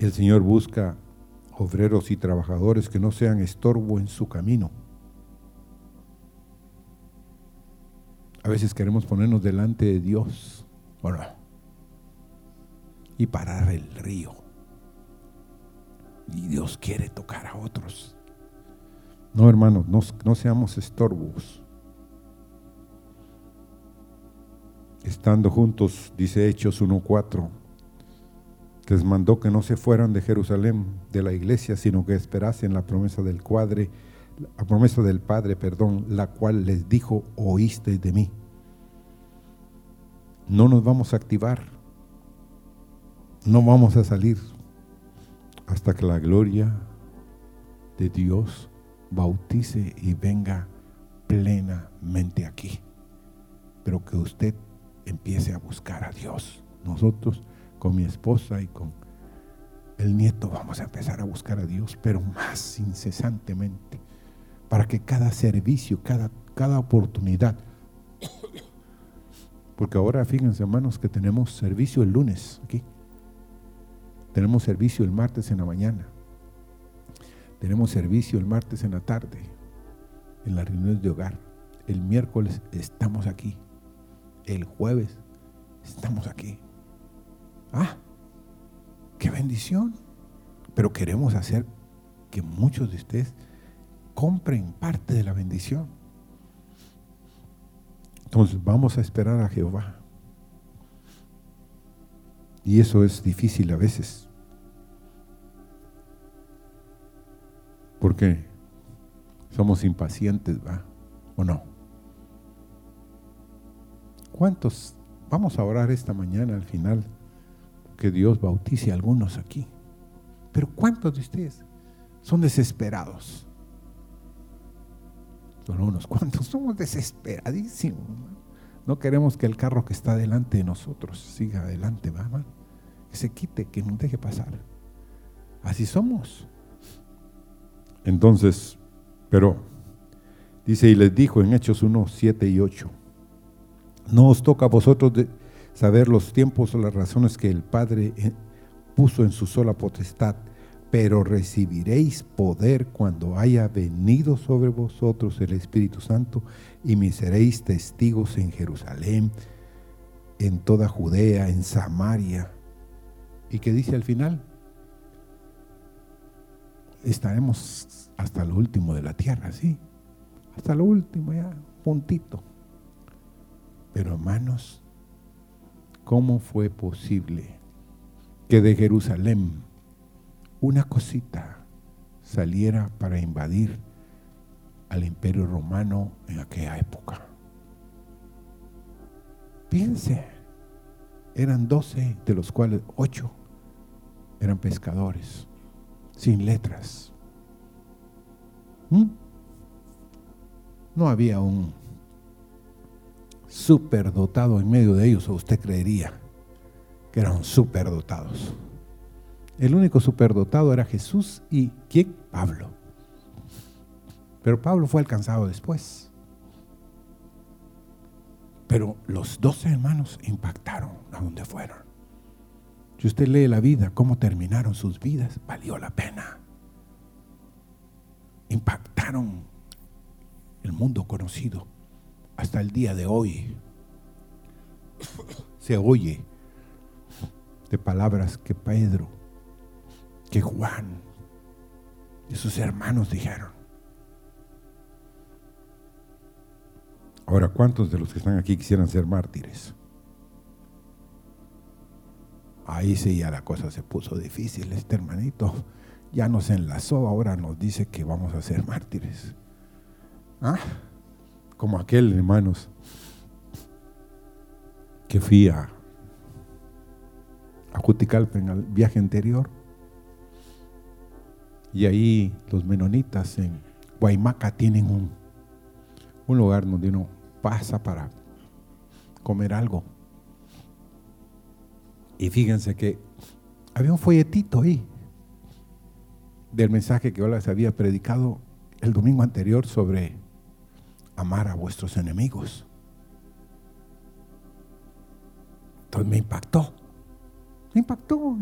El Señor busca obreros y trabajadores que no sean estorbo en su camino. A veces queremos ponernos delante de Dios, ¿o no? Y parar el río. Y Dios quiere tocar a otros. No, hermanos, no, no seamos estorbos. Estando juntos, dice Hechos 1.4, les mandó que no se fueran de Jerusalén, de la iglesia, sino que esperasen la promesa del cuadre, la promesa del Padre, perdón, la cual les dijo, oíste de mí. No nos vamos a activar, no vamos a salir hasta que la gloria de Dios bautice y venga plenamente aquí. Pero que usted empiece a buscar a Dios. Nosotros con mi esposa y con el nieto vamos a empezar a buscar a Dios, pero más incesantemente, para que cada servicio, cada, cada oportunidad, porque ahora fíjense hermanos que tenemos servicio el lunes aquí, tenemos servicio el martes en la mañana, tenemos servicio el martes en la tarde, en las reuniones de hogar, el miércoles estamos aquí, el jueves estamos aquí. Ah, qué bendición. Pero queremos hacer que muchos de ustedes compren parte de la bendición. Entonces vamos a esperar a Jehová. Y eso es difícil a veces. Porque somos impacientes, ¿va? ¿O no? ¿Cuántos? Vamos a orar esta mañana al final, que Dios bautice a algunos aquí. Pero ¿cuántos de ustedes son desesperados? Solo unos cuantos, somos desesperadísimos. No queremos que el carro que está delante de nosotros siga adelante, ¿va, Que se quite, que nos deje pasar. Así somos. Entonces, pero dice y les dijo en Hechos 1, 7 y 8, no os toca a vosotros de saber los tiempos o las razones que el Padre eh, puso en su sola potestad, pero recibiréis poder cuando haya venido sobre vosotros el Espíritu Santo y me seréis testigos en Jerusalén, en toda Judea, en Samaria. ¿Y qué dice al final? Estaremos hasta lo último de la tierra, sí. Hasta lo último, ya, puntito. Pero hermanos, ¿cómo fue posible que de Jerusalén una cosita saliera para invadir al imperio romano en aquella época? Piense, eran doce, de los cuales ocho eran pescadores, sin letras. ¿Mm? No había un superdotado en medio de ellos, o usted creería que eran superdotados. El único superdotado era Jesús y ¿quién? Pablo. Pero Pablo fue alcanzado después. Pero los doce hermanos impactaron a donde fueron. Si usted lee la vida, cómo terminaron sus vidas, valió la pena. Impactaron el mundo conocido hasta el día de hoy se oye de palabras que Pedro, que Juan, y sus hermanos dijeron. Ahora, ¿cuántos de los que están aquí quisieran ser mártires? Ahí sí ya la cosa se puso difícil, este hermanito ya nos enlazó, ahora nos dice que vamos a ser mártires. ¿Ah? Como aquel, hermanos, que fui a, a Juticalpa en el viaje anterior. Y ahí los menonitas en Guaymaca tienen un, un lugar donde uno pasa para comer algo. Y fíjense que había un folletito ahí del mensaje que yo les había predicado el domingo anterior sobre amar a vuestros enemigos. Entonces me impactó. Me impactó.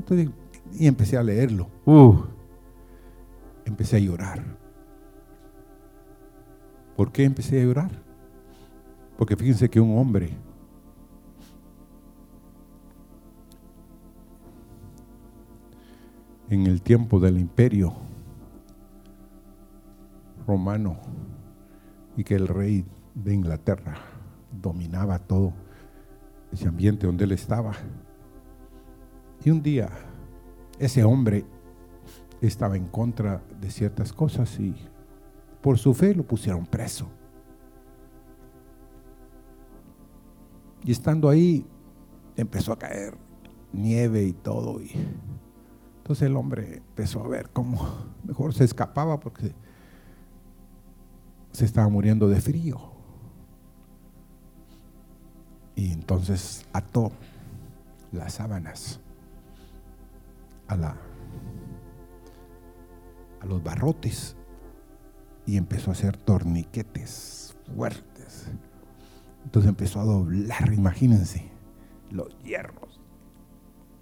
y empecé a leerlo. Uh, empecé a llorar. ¿Por qué empecé a llorar? Porque fíjense que un hombre en el tiempo del imperio romano y que el rey de Inglaterra dominaba todo ese ambiente donde él estaba. Y un día ese hombre estaba en contra de ciertas cosas y por su fe lo pusieron preso. Y estando ahí empezó a caer nieve y todo. Y entonces el hombre empezó a ver cómo mejor se escapaba porque se estaba muriendo de frío. Y entonces ató las sábanas a, la, a los barrotes y empezó a hacer torniquetes fuertes. Entonces empezó a doblar, imagínense, los hierros,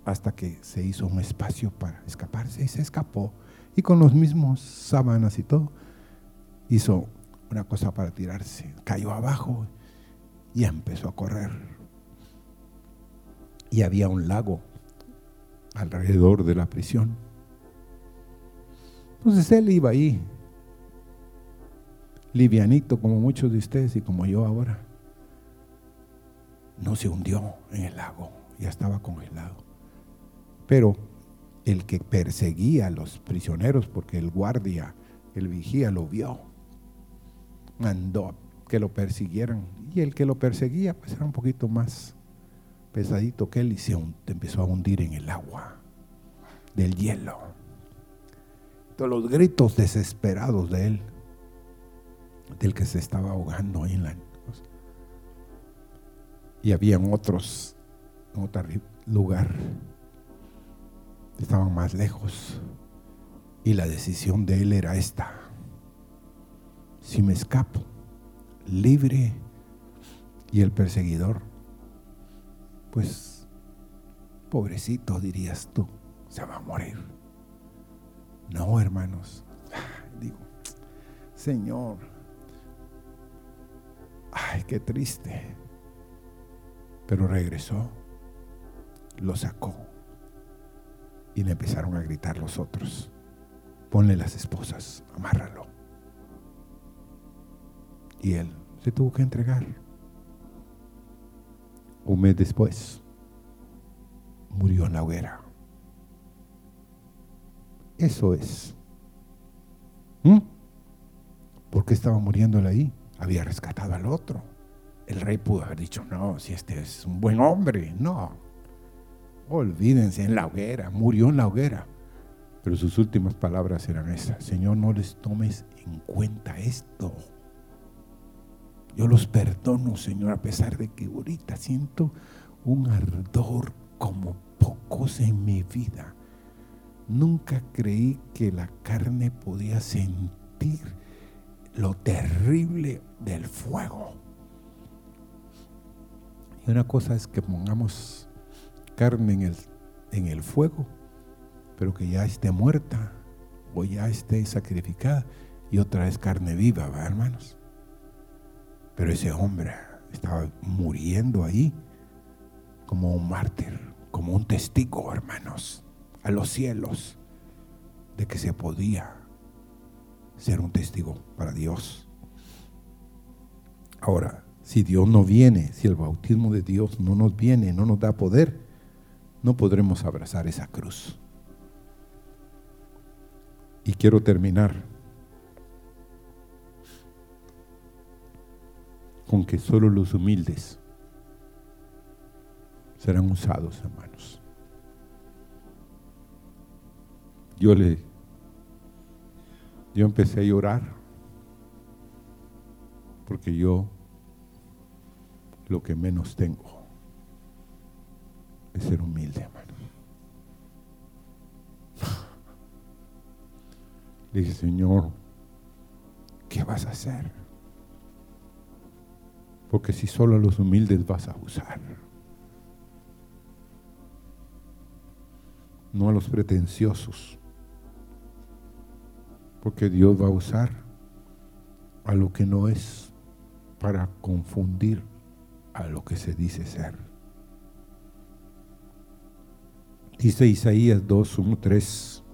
hasta que se hizo un espacio para escaparse y se escapó. Y con los mismos sábanas y todo, hizo una cosa para tirarse. Cayó abajo y empezó a correr. Y había un lago alrededor de la prisión. Entonces él iba ahí, livianito como muchos de ustedes y como yo ahora. no se hundió en el lago, ya estaba congelado. Pero el que perseguía a los prisioneros, porque el guardia, el vigía lo vio, mandó que lo persiguieran. Y el que lo perseguía, pues era un poquito más pesadito que él y se empezó a hundir en el agua del hielo. Todos los gritos desesperados de él, del que se estaba ahogando en la y habían otros en otro lugar, estaban más lejos. Y la decisión de él era esta. Si me escapo, libre, y el perseguidor, pues, pobrecito dirías tú, se va a morir. No, hermanos, [sighs] digo, Señor, ay, qué triste pero regresó, lo sacó y le empezaron a gritar los otros. Ponle las esposas, amárralo. Y él se tuvo que entregar. Un mes después, murió en la hoguera. Eso es. ¿Mm? ¿Por qué estaba muriéndole ahí? Había rescatado al otro. El rey pudo haber dicho, no, si este es un buen hombre. No. Olvídense, en la hoguera, murió en la hoguera. Pero sus últimas palabras eran esas, Señor, no les tomes en cuenta esto. Yo los perdono, Señor, a pesar de que ahorita siento un ardor como pocos en mi vida. Nunca creí que la carne podía sentir lo terrible del fuego. Y una cosa es que pongamos carne en el, en el fuego, pero que ya esté muerta o ya esté sacrificada. Y otra es carne viva, ¿va, hermanos? Pero ese hombre estaba muriendo ahí como un mártir, como un testigo, hermanos, a los cielos, de que se podía ser un testigo para Dios. Ahora, si Dios no viene, si el bautismo de Dios no nos viene, no nos da poder, no podremos abrazar esa cruz. Y quiero terminar con que solo los humildes serán usados, hermanos. Yo le yo empecé a llorar porque yo lo que menos tengo es ser humilde, hermano. Le dije, Señor, ¿qué vas a hacer? Porque si solo a los humildes vas a usar, no a los pretenciosos, porque Dios va a usar a lo que no es para confundir a lo que se dice ser. Dice Isaías 2, 1, 3,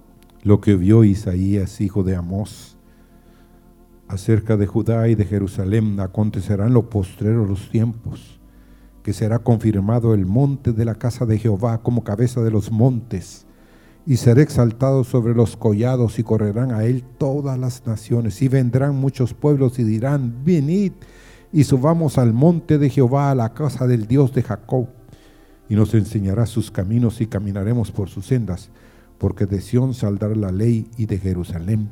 lo que vio Isaías, hijo de Amós, acerca de Judá y de Jerusalén, acontecerán los postreros los tiempos, que será confirmado el monte de la casa de Jehová como cabeza de los montes, y será exaltado sobre los collados, y correrán a él todas las naciones, y vendrán muchos pueblos y dirán, venid y subamos al monte de Jehová, a la casa del Dios de Jacob, y nos enseñará sus caminos y caminaremos por sus sendas, porque de Sión saldrá la ley y de Jerusalén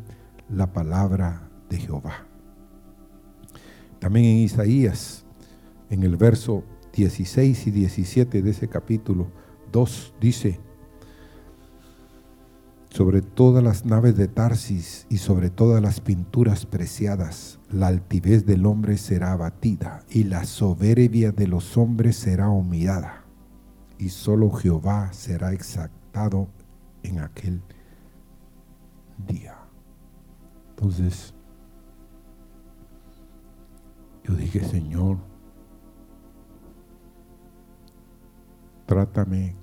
la palabra de Jehová. También en Isaías, en el verso 16 y 17 de ese capítulo 2, dice, sobre todas las naves de Tarsis y sobre todas las pinturas preciadas, la altivez del hombre será abatida y la soberbia de los hombres será humillada, y solo Jehová será exaltado en aquel día. Entonces, yo dije, Señor, trátame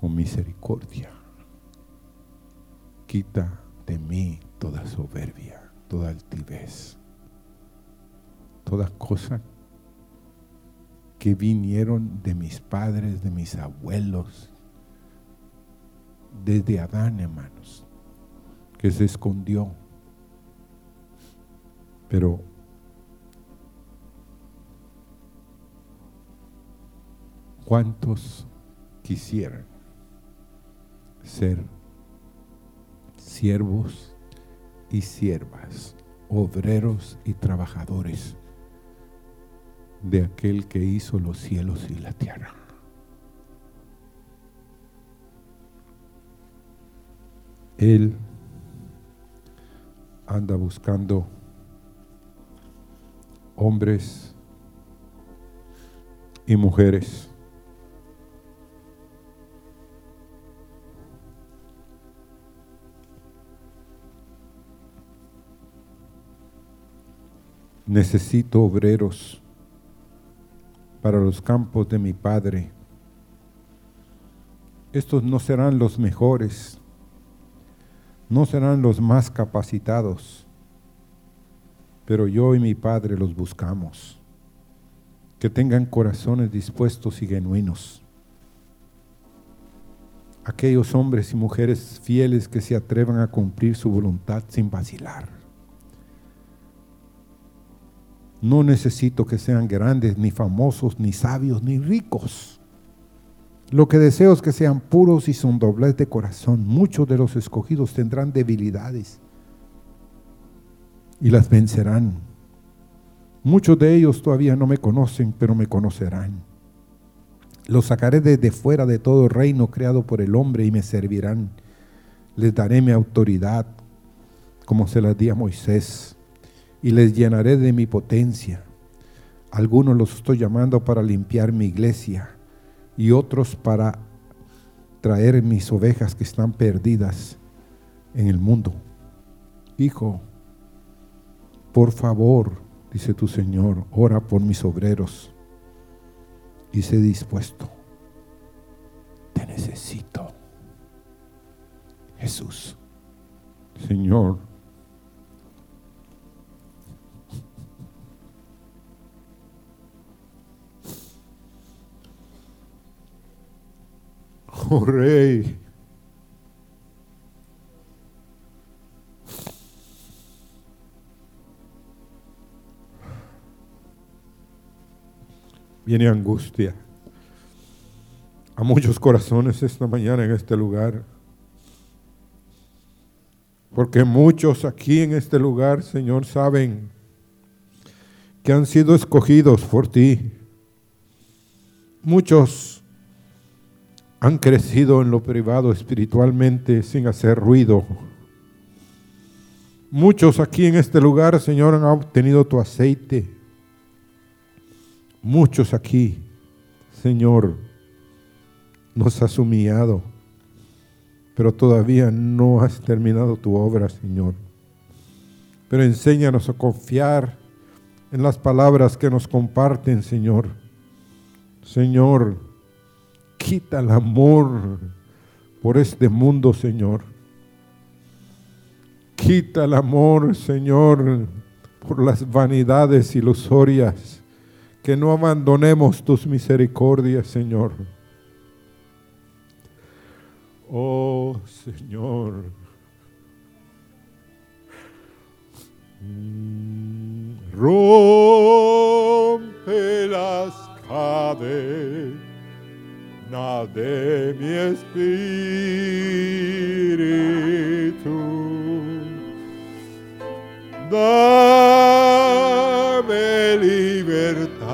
con misericordia quita de mí toda soberbia, toda altivez, toda cosa que vinieron de mis padres, de mis abuelos, desde Adán, hermanos, que se escondió. Pero ¿cuántos quisieran ser siervos y siervas, obreros y trabajadores de aquel que hizo los cielos y la tierra? Él anda buscando hombres y mujeres necesito obreros para los campos de mi Padre. Estos no serán los mejores, no serán los más capacitados, pero yo y mi Padre los buscamos, que tengan corazones dispuestos y genuinos. Aquellos hombres y mujeres fieles que se atrevan a cumplir su voluntad sin vacilar. No necesito que sean grandes, ni famosos, ni sabios, ni ricos. Lo que deseo es que sean puros y son doblez de corazón. Muchos de los escogidos tendrán debilidades y las vencerán. Muchos de ellos todavía no me conocen, pero me conocerán. Los sacaré desde fuera de todo reino creado por el hombre y me servirán. Les daré mi autoridad, como se las di a Moisés, y les llenaré de mi potencia. Algunos los estoy llamando para limpiar mi iglesia y otros para traer mis ovejas que están perdidas en el mundo. Hijo, por favor, dice tu Señor, ora por mis obreros y sé dispuesto. Te necesito. Jesús, Señor, [laughs] oh Rey. Viene angustia a muchos corazones esta mañana en este lugar. Porque muchos aquí en este lugar, Señor, saben que han sido escogidos por ti. Muchos han crecido en lo privado espiritualmente sin hacer ruido. Muchos aquí en este lugar, Señor, han obtenido tu aceite. Muchos aquí, Señor, nos has humillado, pero todavía no has terminado tu obra, Señor. Pero enséñanos a confiar en las palabras que nos comparten, Señor. Señor, quita el amor por este mundo, Señor. Quita el amor, Señor, por las vanidades ilusorias. Que no abandonemos tus misericordias, Señor. Oh, Señor. Rompe las cadenas de mi espíritu. Dame libertad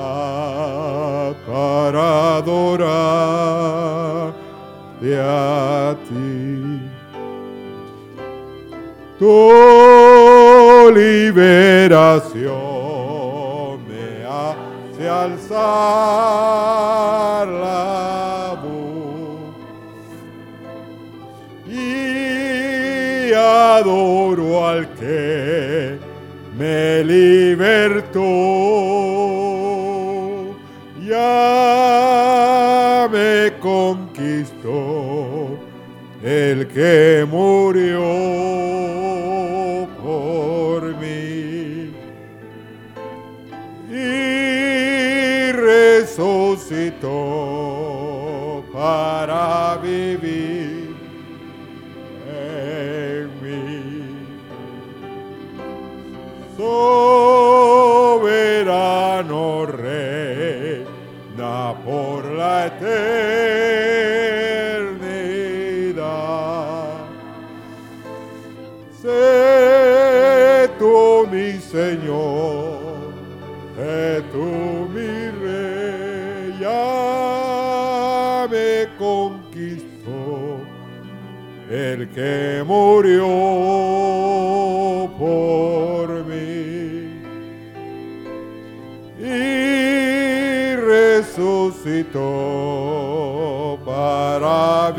para adorar a ti. Tu liberación me hace alzar la adoro al que me libertó. Ya me conquistó el que murió por mí y resucitó para vivir Soberano reina por la eternidad. Sé tú mi Señor, sé tú mi Rey, ya me conquistó el que murió resucitó para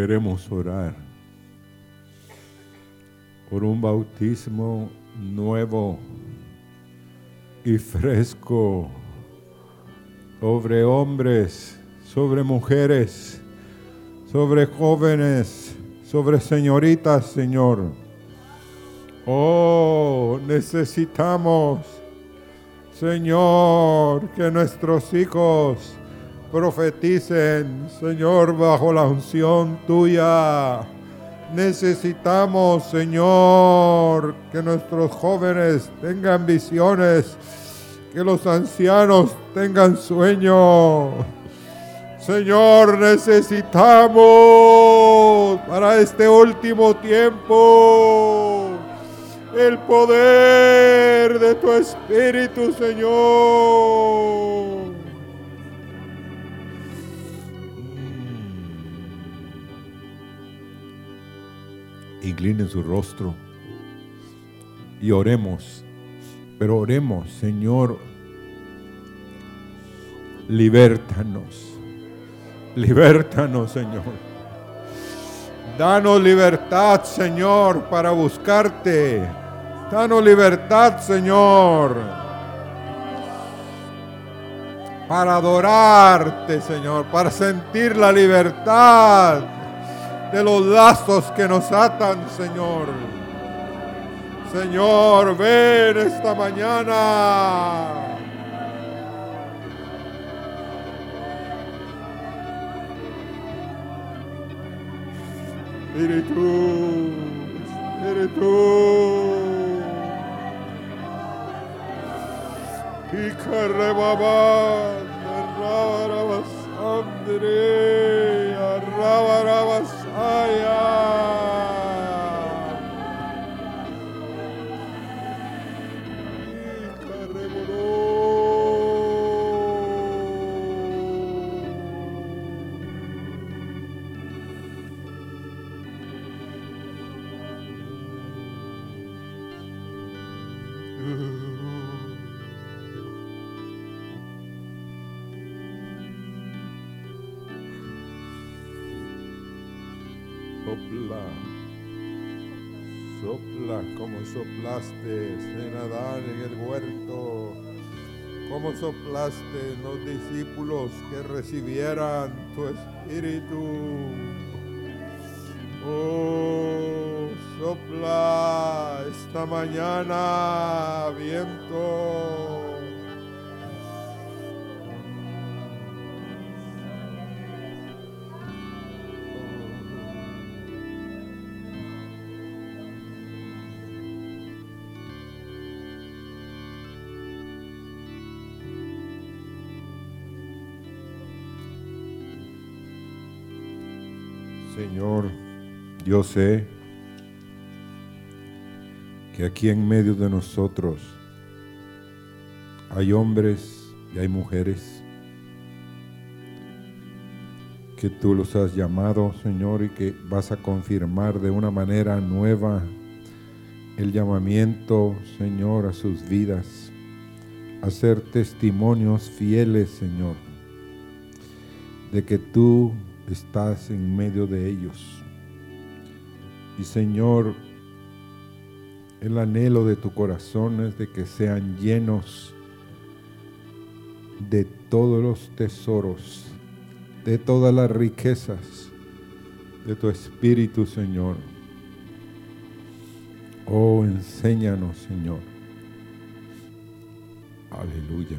queremos orar por un bautismo nuevo y fresco sobre hombres, sobre mujeres, sobre jóvenes, sobre señoritas, Señor. Oh, necesitamos, Señor, que nuestros hijos profeticen, Señor, bajo la unción tuya. Necesitamos, Señor, que nuestros jóvenes tengan visiones, que los ancianos tengan sueño. Señor, necesitamos para este último tiempo el poder de tu Espíritu, Señor. Incline su rostro y oremos, pero oremos, Señor, libértanos, libértanos, Señor. Danos libertad, Señor, para buscarte. Danos libertad, Señor, para adorarte, Señor, para sentir la libertad de los lazos que nos atan, Señor. Señor, ven esta mañana. Espíritu, Espíritu. Y carrebaba, arrabarabas, andre, arrabarabas, Y Sopla. Sopla como soplaste en Adán en el huerto. Como soplaste los discípulos que recibieran tu espíritu. Oh, sopla esta mañana, viento. Yo sé que aquí en medio de nosotros hay hombres y hay mujeres que tú los has llamado, Señor, y que vas a confirmar de una manera nueva el llamamiento, Señor, a sus vidas, a ser testimonios fieles, Señor, de que tú estás en medio de ellos. Y Señor, el anhelo de tu corazón es de que sean llenos de todos los tesoros, de todas las riquezas de tu Espíritu, Señor. Oh, enséñanos, Señor. Aleluya.